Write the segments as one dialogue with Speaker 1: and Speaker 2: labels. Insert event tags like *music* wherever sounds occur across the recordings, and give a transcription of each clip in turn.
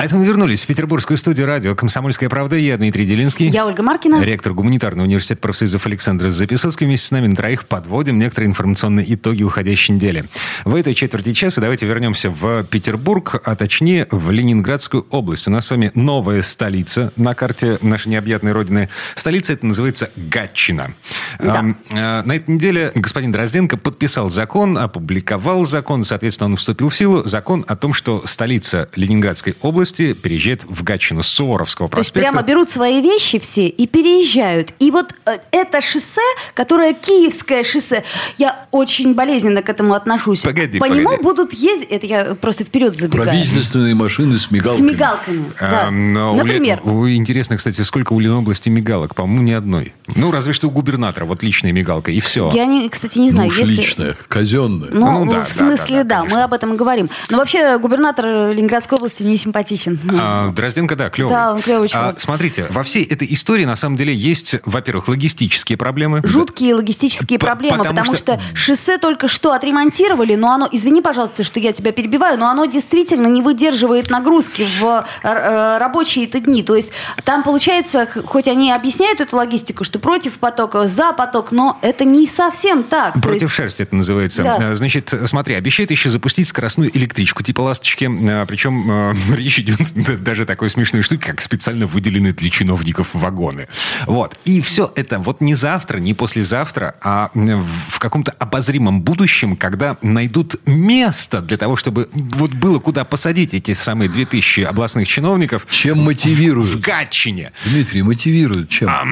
Speaker 1: А это мы вернулись в петербургскую студию радио «Комсомольская правда». Я Дмитрий Делинский.
Speaker 2: Я Ольга Маркина.
Speaker 1: Ректор гуманитарного университета профсоюзов Александр Записоцкий. Вместе с нами на троих подводим некоторые информационные итоги уходящей недели. В этой четверти часа давайте вернемся в Петербург, а точнее в Ленинградскую область. У нас с вами новая столица на карте нашей необъятной родины. Столица это называется Гатчина.
Speaker 2: Да.
Speaker 1: А, На этой неделе господин Дрозденко подписал закон, опубликовал закон, соответственно, он вступил в силу. Закон о том, что столица Ленинградской области переезжает в Гатчину с Суворовского
Speaker 2: То есть
Speaker 1: проспекта.
Speaker 2: прямо берут свои вещи все и переезжают. И вот э, это шоссе, которое Киевское шоссе, я очень болезненно к этому отношусь.
Speaker 1: Погоди,
Speaker 2: По
Speaker 1: погоди.
Speaker 2: нему будут ездить, это я просто вперед забегаю.
Speaker 3: Правительственные машины с
Speaker 2: С
Speaker 3: мигалками.
Speaker 2: мигалками. да.
Speaker 1: А,
Speaker 2: Например.
Speaker 1: У- Интересно, кстати, сколько у Ленобласти мигалок? По-моему, ни одной. Ну, разве что у губернатора. Вот личная мигалка, и все.
Speaker 2: Я, не, кстати, не
Speaker 3: Ну
Speaker 2: знаю,
Speaker 3: уж
Speaker 2: если...
Speaker 3: личное, казенное.
Speaker 2: Ну,
Speaker 1: Ну, да,
Speaker 2: в
Speaker 1: да,
Speaker 2: смысле,
Speaker 1: да,
Speaker 2: да,
Speaker 1: да, конечно.
Speaker 2: мы об этом и говорим. Но вообще губернатор Ленинградской области мне симпатичен.
Speaker 1: А, Дрозденко, да, клевый.
Speaker 2: Да, он клевый чувак.
Speaker 1: А, смотрите, во всей этой истории на самом деле есть, во-первых, логистические проблемы.
Speaker 2: Жуткие логистические
Speaker 1: П-
Speaker 2: проблемы,
Speaker 1: потому
Speaker 2: потому,
Speaker 1: что-
Speaker 2: что... шоссе только что отремонтировали, но оно, извини, пожалуйста, что я тебя перебиваю, но оно действительно не выдерживает нагрузки в э, э, рабочие это дни. То есть там получается, хоть они объясняют эту логистику, что против потока, за поток, но это не совсем так.
Speaker 1: Против
Speaker 2: есть-
Speaker 1: шерсти это называется.
Speaker 2: Да.
Speaker 1: А, Значит, смотри, обещает еще запустить скоростную электричку типа «Ласточки». А, Причем *laughs* речь идет *laughs* даже такой смешной штуке, как специально выделенные для чиновников вагоны. Вот. И все это вот не завтра, не послезавтра, а в каком-то обозримом будущем, когда найдут место для того, чтобы вот было куда посадить эти самые 2000 областных чиновников
Speaker 3: Чем
Speaker 1: в
Speaker 3: мотивируют?
Speaker 1: Гатчине.
Speaker 3: Дмитрий, мотивируют чем?
Speaker 1: А,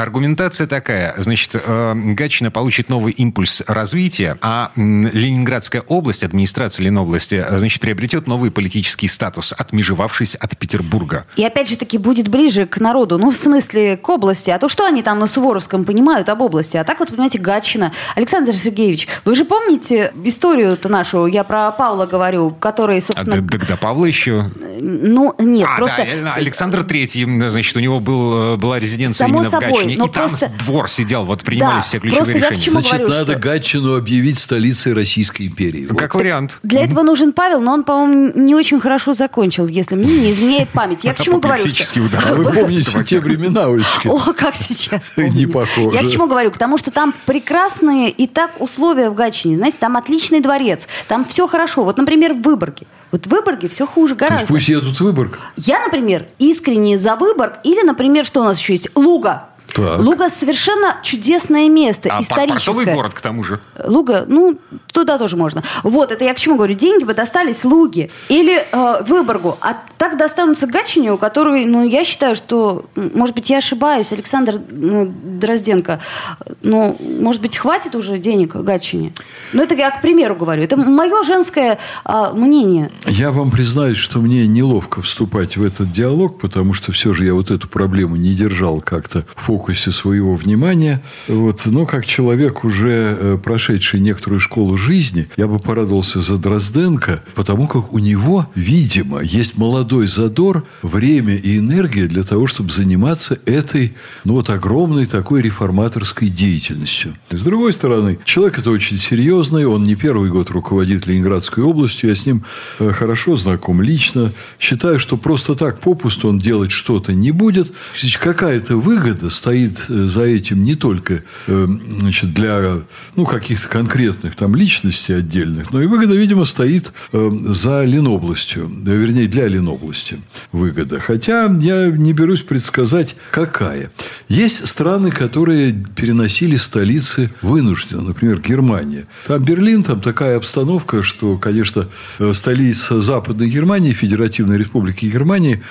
Speaker 1: Аргументация такая. Значит, э, Гатчина получит новый импульс развития, а Ленинградская область, администрация Ленобласти, э, значит, приобретет новый политический статус, отмежевавшись от Петербурга.
Speaker 2: И опять же таки будет ближе к народу, ну, в смысле, к области. А то что они там на Суворовском понимают об области? А так вот, понимаете, Гатчина. Александр Сергеевич, вы же помните историю-то нашу, я про Павла говорю, который,
Speaker 1: А
Speaker 2: собственно...
Speaker 1: д- Тогда Павла еще...
Speaker 2: Ну, нет,
Speaker 1: А,
Speaker 2: просто...
Speaker 1: да, Александр Третий, значит, у него был, э, была резиденция
Speaker 2: Само
Speaker 1: именно в
Speaker 2: собой,
Speaker 1: Гатчине,
Speaker 2: но
Speaker 1: и там
Speaker 2: просто-
Speaker 1: двор сидел, вот принимали
Speaker 2: Да,
Speaker 1: все ключевые
Speaker 2: просто я к
Speaker 1: решения.
Speaker 2: чему
Speaker 3: Значит,
Speaker 2: говорю,
Speaker 3: надо
Speaker 2: что-
Speaker 3: Гатчину объявить столицей Российской империи. Вот.
Speaker 1: Как вариант.
Speaker 2: Для этого нужен Павел, но он, по-моему, не очень хорошо закончил, если мне не изменяет память. Я к чему говорю? что-
Speaker 1: удар.
Speaker 3: А вы *laughs* помните те времена, Олечка?
Speaker 2: О, как сейчас *laughs* помню.
Speaker 3: Не похоже.
Speaker 2: Я к чему говорю? К тому, что там прекрасные и так условия в Гатчине. Знаете, там отличный дворец, там все хорошо. Вот, например, в Выборге. Вот в Выборге все хуже
Speaker 3: То есть
Speaker 2: гораздо.
Speaker 3: Пусть едут в Выборг.
Speaker 2: Я, например, искренне за Выборг. Или, например, что у нас еще есть? Луга.
Speaker 3: Так.
Speaker 2: Луга совершенно чудесное место,
Speaker 1: А
Speaker 2: историческое.
Speaker 1: портовый город, к тому же.
Speaker 2: Луга, ну, туда тоже можно. Вот, это я к чему говорю. Деньги бы достались Луге или э, Выборгу. А так достанутся Гатчине, у которой, ну, я считаю, что, может быть, я ошибаюсь, Александр ну, Дрозденко, ну, может быть, хватит уже денег Гатчине? Ну, это я к примеру говорю. Это мое женское а, мнение.
Speaker 3: Я вам признаюсь, что мне неловко вступать в этот диалог, потому что все же я вот эту проблему не держал как-то в фокусе своего внимания. Вот. Но как человек, уже э, прошедший некоторую школу жизни, я бы порадовался за Дрозденко, потому как у него, видимо, есть молодой задор, время и энергия для того, чтобы заниматься этой, ну вот, огромной такой реформаторской деятельностью. С другой стороны, человек это очень серьезный, он не первый год руководит Ленинградской областью, я с ним э, хорошо знаком лично. Считаю, что просто так попусту он делать что-то не будет. Какая-то выгода стоит э, за этим не только э, значит, для ну, каких-то конкретных там личностей отдельных, но и выгода, видимо, стоит э, за Ленобластью, вернее, для Ленобласти выгода. Хотя я не берусь предсказать, какая. Есть страны, которые переносили столицы вынужденно. Например, Германия. Там Берлин, там такая обстановка, что, конечно, столица Западной Германии, Федеративной Республики Германии,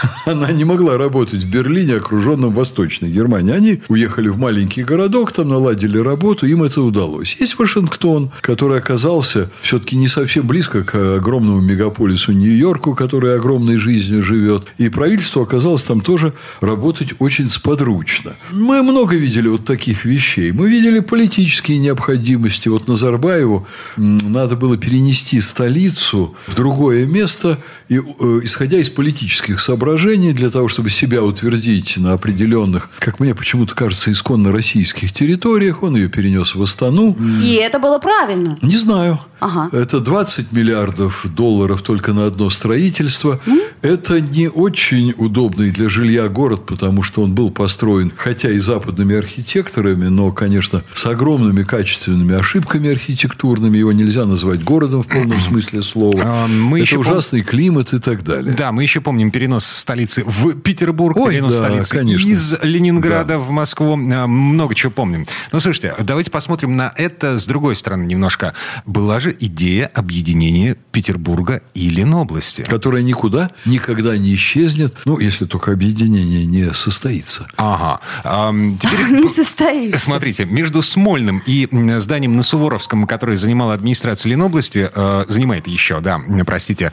Speaker 3: *laughs* она не могла работать в Берлине, окруженном Восточной Германии. Они уехали в маленький городок, там наладили работу, им это удалось. Есть Вашингтон, который оказался все-таки не совсем близко к огромному мегаполису Нью-Йорку, который огромной жизнью живет. И правительство оказалось там тоже работать очень сподручно. Мы много видели вот таких вещей. Мы видели политические необходимости. Вот Назарбаеву надо было перенести столицу в другое место, и, э, исходя из политических соображений, для того, чтобы себя утвердить на определенных, как мне почему-то кажется, исконно российских территориях, он ее перенес в Астану.
Speaker 2: И это было правильно.
Speaker 3: Не знаю.
Speaker 2: Ага.
Speaker 3: Это 20 миллиардов долларов только на одно строительство. Mm? Это не очень удобный для жилья город, потому что он был построен, хотя и западными архитекторами, но, конечно, с огромными качественными ошибками архитектурными. Его нельзя назвать городом в полном *clears throat* смысле слова. А, мы это ужасный пом... климат и так далее.
Speaker 1: Да, мы еще помним перенос столицы в Петербург, Ой, перенос да, столицы конечно. из Ленинграда да. в Москву. А, много чего помним. Ну, слушайте, давайте посмотрим на это с другой стороны немножко. Была же идея объединения Петербурга и Ленобласти.
Speaker 3: Которая никуда никогда не исчезнет, ну, если только объединение не состоится.
Speaker 1: Ага. А,
Speaker 2: теперь, *laughs* не состоится.
Speaker 1: Смотрите, между Смольным и зданием на Суворовском, которое занимало администрация Ленобласти, э, занимает еще, да, простите,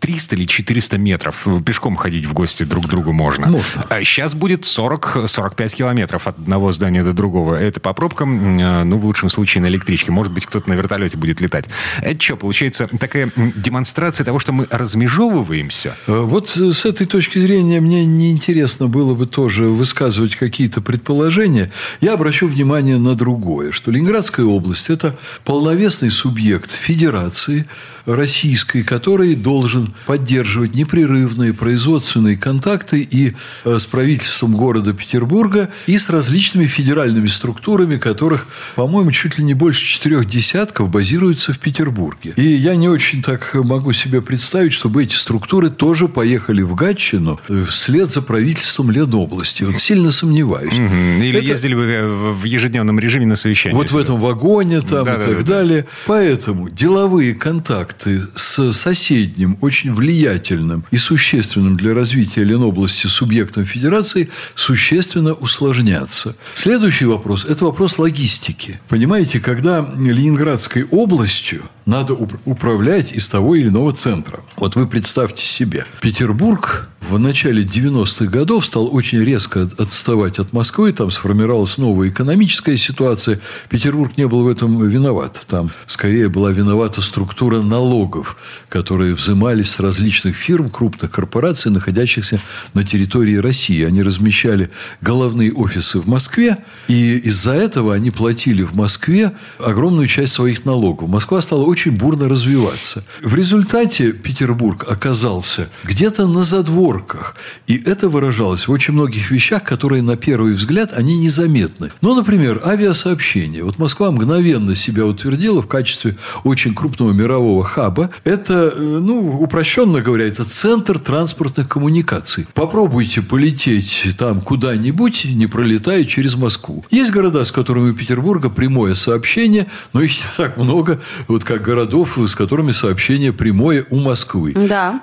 Speaker 1: 300 или 400 метров. Пешком ходить в гости друг к другу можно. Можно. А сейчас будет 40-45 километров от одного здания до другого. Это по пробкам, э, ну, в лучшем случае на электричке. Может быть, кто-то на вертолете будет летать. Это что, получается такая демонстрация того, что мы размежевываемся?
Speaker 3: Э, вот э, с этой точки зрения мне неинтересно было бы тоже высказывать какие-то предположения. Я обращу внимание на другое, что Ленинградская область – это полновесный субъект федерации российской, который должен поддерживать непрерывные производственные контакты и э, с правительством города Петербурга, и с различными федеральными структурами, которых, по-моему, чуть ли не больше четырех десятков базируются в в Петербурге. И я не очень так могу себе представить, чтобы эти структуры тоже поехали в Гатчину э, вслед за правительством Ленобласти. Вот сильно сомневаюсь.
Speaker 1: Или Это... ездили бы э, в ежедневном режиме на совещание.
Speaker 3: Вот в этом вагоне там да, и да, так да, далее. Да. Поэтому деловые контакты с соседним, очень влиятельным и существенным для развития Ленобласти субъектом федерации существенно усложнятся. Следующий вопрос – это вопрос логистики. Понимаете, когда Ленинградской областью надо управлять из того или иного центра. Вот вы представьте себе, Петербург в начале 90-х годов стал очень резко отставать от Москвы, там сформировалась новая экономическая ситуация. Петербург не был в этом виноват. Там скорее была виновата структура налогов, которые взимались с различных фирм, крупных корпораций, находящихся на территории России. Они размещали головные офисы в Москве, и из-за этого они платили в Москве огромную часть своих налогов. Москва стала очень бурно развиваться. В результате Петербург оказался где-то на задворках. И это выражалось в очень многих вещах, которые на первый взгляд, они незаметны. Ну, например, авиасообщение. Вот Москва мгновенно себя утвердила в качестве очень крупного мирового хаба. Это, э, ну, упрощенно говоря, это центр транспортных коммуникаций. Попробуйте полететь там куда-нибудь, не пролетая через Москву. Есть города, с которыми у Петербурга прямое сообщение, но их не так много, вот как городов, с которыми сообщение прямое у Москвы.
Speaker 2: Да.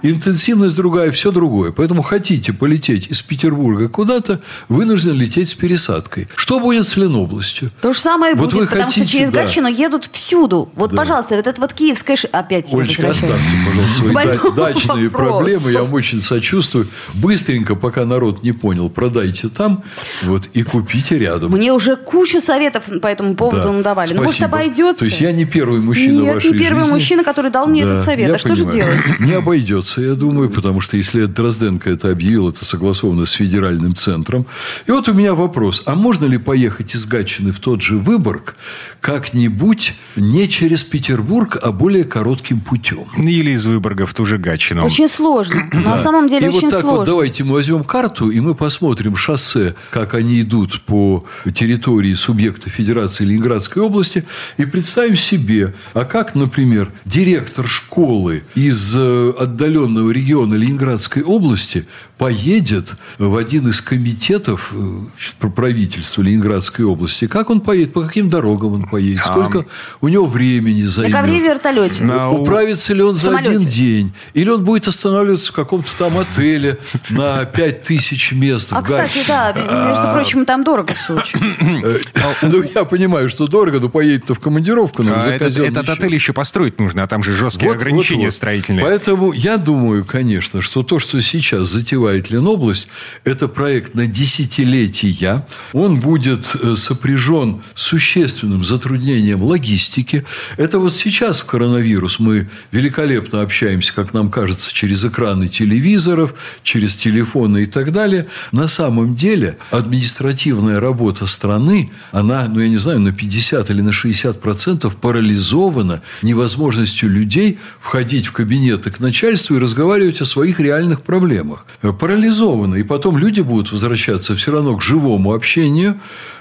Speaker 3: Интенсивность другая, все другое. Поэтому хотите полететь из Петербурга куда-то, вынуждены лететь с пересадкой. Что будет с Ленобластью?
Speaker 2: То же самое вот будет, вы потому хотите, что через да. Гатчину едут всюду. Вот, да. пожалуйста, вот это вот киевская... Опять
Speaker 3: Олечка, оставьте, пожалуйста, свои дачные проблемы. Я вам очень сочувствую. Быстренько, пока народ не понял, продайте там вот, и купите рядом.
Speaker 2: Мне уже кучу советов по этому поводу да. надавали. Спасибо. Ну, может, обойдется?
Speaker 3: То есть, я не первый мужчина
Speaker 2: Нет,
Speaker 3: вашей
Speaker 2: не первый
Speaker 3: жизни.
Speaker 2: мужчина, который дал мне да, этот совет. А что понимаю. же делать?
Speaker 3: Не обойдется, я думаю, потому что если Дрозденко это объявил, это согласовано с федеральным центром. И вот у меня вопрос. А можно ли поехать из Гатчины в тот же Выборг как-нибудь не через Петербург, а более коротким путем?
Speaker 1: Или из Выборга в ту же Гатчину.
Speaker 2: Очень сложно. *clears throat* На самом деле
Speaker 3: и
Speaker 2: очень
Speaker 3: вот так
Speaker 2: сложно.
Speaker 3: Вот давайте мы возьмем карту, и мы посмотрим шоссе, как они идут по территории субъекта Федерации Ленинградской области, и представим себе, а как, например, директор школы из э, отдаленного региона Ленинградской области поедет в один из комитетов э, правительства Ленинградской области. Как он поедет? По каким дорогам он поедет? Сколько у него времени займет?
Speaker 2: На ковре вертолете.
Speaker 3: На... Управится ли он за Самолете. один день? Или он будет останавливаться в каком-то там отеле *laughs* на 5000 мест?
Speaker 2: А, кстати, да, между прочим, там дорого все очень. Э, *laughs*
Speaker 3: ну, я понимаю, что дорого, но поедет-то в командировку.
Speaker 1: А этот отель еще построить нужно, а там же жесткие ограничения строительные.
Speaker 3: Поэтому я думаю, конечно, что то, что сейчас затевает Ленобласть, это проект на десятилетия. Он будет э, сопряжен существенным затруднением логистики. Это вот сейчас в коронавирус мы великолепно общаемся, как нам кажется, через экраны телевизоров, через телефоны и так далее. На самом деле административная работа страны, она, ну я не знаю, на 50 или на 60 процентов парализована невозможностью людей входить в кабинеты к начальству и разговаривать о своих реальных проблемах. Парализованы. И потом люди будут возвращаться все равно к живому общению,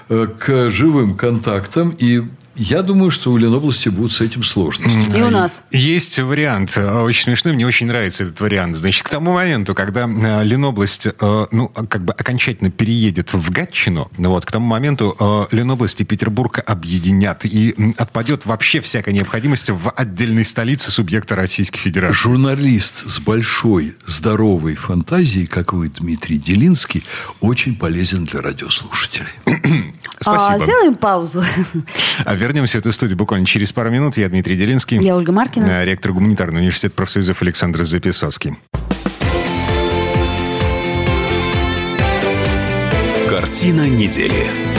Speaker 3: э, к живым контактам и я думаю, что у Ленобласти будут с этим сложности.
Speaker 2: И у нас.
Speaker 1: Есть вариант. Очень смешной. Мне очень нравится этот вариант. Значит, к тому моменту, когда э, Ленобласть, э, ну, как бы окончательно переедет в Гатчину, вот, к тому моменту э, Ленобласть и Петербург объединят. И отпадет вообще всякая необходимость в отдельной столице субъекта Российской Федерации.
Speaker 3: Журналист с большой, здоровой фантазией, как вы, Дмитрий Делинский, очень полезен для радиослушателей.
Speaker 2: Спасибо. А, сделаем паузу.
Speaker 1: Вернемся в эту студию буквально через пару минут. Я Дмитрий Делинский.
Speaker 2: Я Ольга Маркина.
Speaker 1: Э, ректор гуманитарного университета профсоюзов Александр Записоцкий.
Speaker 4: Картина недели.